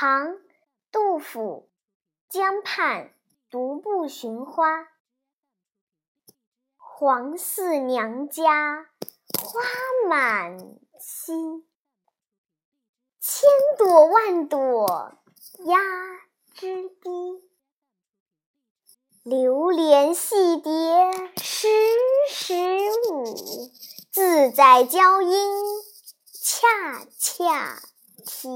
唐杜甫江畔独步寻花。黄四娘家花满蹊千朵万朵压枝低。留连戏蝶时时舞自在娇莺恰恰啼。